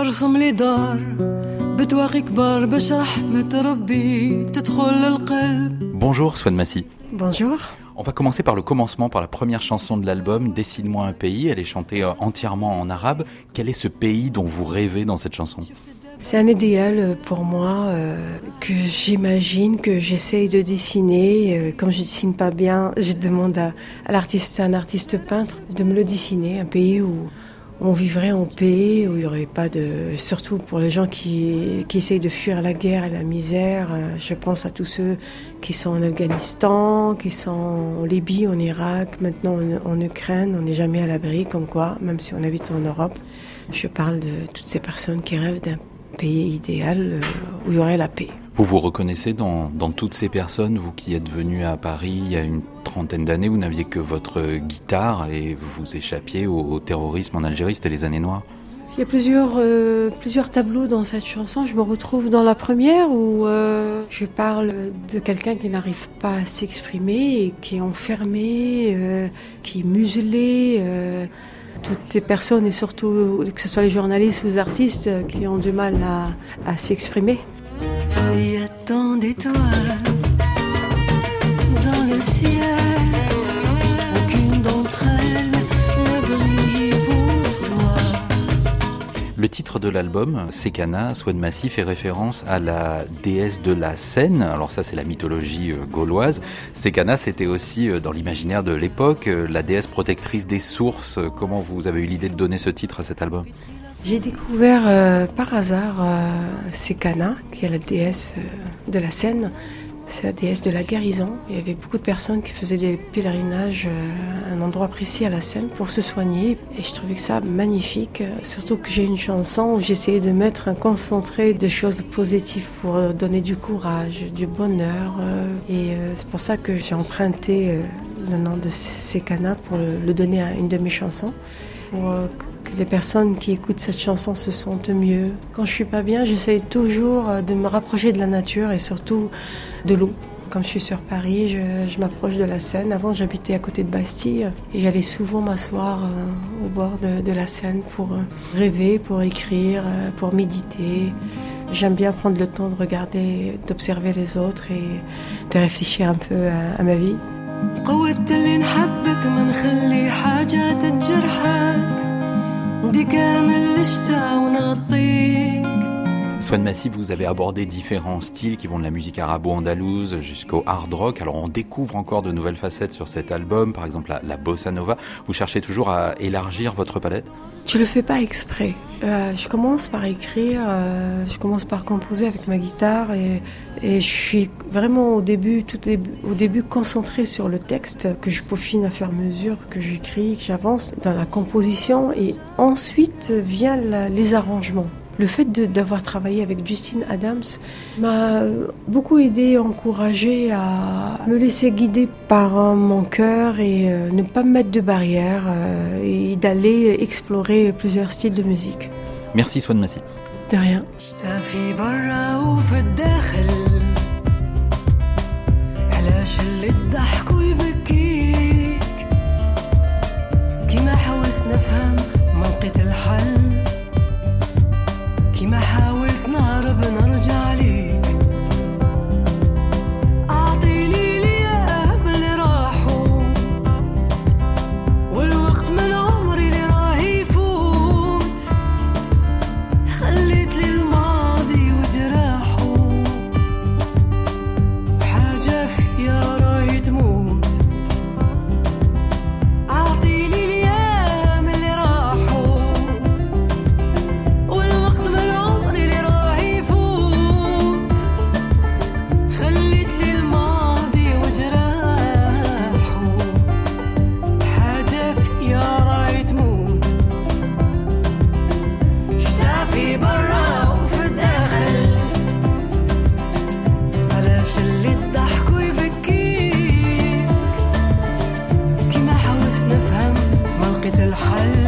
ارسم لي دار بتواقي كبار باش رحمة ربي تدخل للقلب Bonjour Swan Massy. Bonjour. On va commencer par le commencement, par la première chanson de l'album, Décide-moi un pays. Elle est chantée euh, entièrement en arabe. Quel est ce pays dont vous rêvez dans cette chanson C'est un idéal pour moi euh, que j'imagine, que j'essaye de dessiner. Euh, Comme je dessine pas bien, je demande à, à l'artiste, un artiste peintre, de me le dessiner. Un pays où on vivrait en paix, où il n'y aurait pas de... Surtout pour les gens qui, qui essayent de fuir la guerre et la misère. euh, Je pense à tous ceux qui sont en Afghanistan, qui sont en Libye, en Irak, maintenant en, en Ukraine. On n'est jamais à l'abri, comme quoi, même si on habite en Europe. Je parle de toutes ces personnes qui rêvent d'un pays idéal euh, où il y aurait la paix. Vous vous reconnaissez dans, toutes ces personnes, vous qui êtes venu à Paris il y a une trentaine d'années, vous n'aviez que votre guitare et vous vous échappiez au, terrorisme en Algérie, c'était les années noires. Il y a plusieurs, euh, plusieurs tableaux dans cette chanson. Je me retrouve dans la première où euh, je parle de quelqu'un qui n'arrive pas à s'exprimer qui est enfermé, euh, qui est muselé. toutes ces personnes et surtout que ce soit les journalistes ou les artistes qui ont du mal à s'exprimer. Le titre de l'album, Sekana, Swan Massy, fait référence à la déesse de la Seine. Alors ça, c'est la mythologie euh, gauloise. Sekana, c'était aussi euh, dans l'imaginaire de l'époque euh, la déesse protectrice des sources. Comment vous avez eu l'idée de donner ce titre à cet album? J'ai découvert euh, par hasard euh, Sekana, qui est la déesse euh, de la Seine. C'est la déesse de la guérison. Il y avait beaucoup de personnes qui faisaient des pèlerinages euh, à un endroit précis à la Seine pour se soigner. Et je trouvais que ça magnifique. Surtout que j'ai une chanson où j'essayais de mettre un concentré de choses positives pour donner du courage, du bonheur. Et c'est pour ça que j'ai emprunté le nom de Sekana pour le donner à une de mes chansons. Pour euh, que les personnes qui écoutent cette chanson se sentent mieux. Quand je suis pas bien, j'essaye toujours euh, de me rapprocher de la nature et surtout de l'eau. Comme je suis sur Paris, je, m'approche de la Seine. Avant, j'habitais à côté de Bastille et j'allais souvent m'asseoir euh, au bord de, la Seine pour rêver, pour écrire, pour méditer. J'aime bien prendre le temps de regarder, d'observer les autres et de réfléchir un peu à ma vie. قوة اللي نحبك ما نخلي حاجات تجرحك دي كامل الشتا ونغطيك Swan Massy, vous avez abordé différents styles qui vont de la musique arabo-andalouse jusqu'au hard rock. Alors on découvre encore de nouvelles facettes sur cet album, par exemple la, bossa nova. Vous cherchez toujours à élargir votre palette? Je le fais pas exprès. Euh, je commence par écrire, euh, je commence par composer avec ma guitare et, je suis vraiment au début, tout au début concentrée sur le texte que je peaufine à faire mesure que j'écris, que j'avance dans la composition et ensuite vient la- les arrangements Le fait de- d'avoir travaillé avec Justine Adams m'a beaucoup aidé, encouragé à me laisser guider par euh, mon cœur et euh, ne pas me mettre de barrières euh, et d'aller explorer plusieurs styles de musique. Merci Swan Massy. De rien. شتا الحل.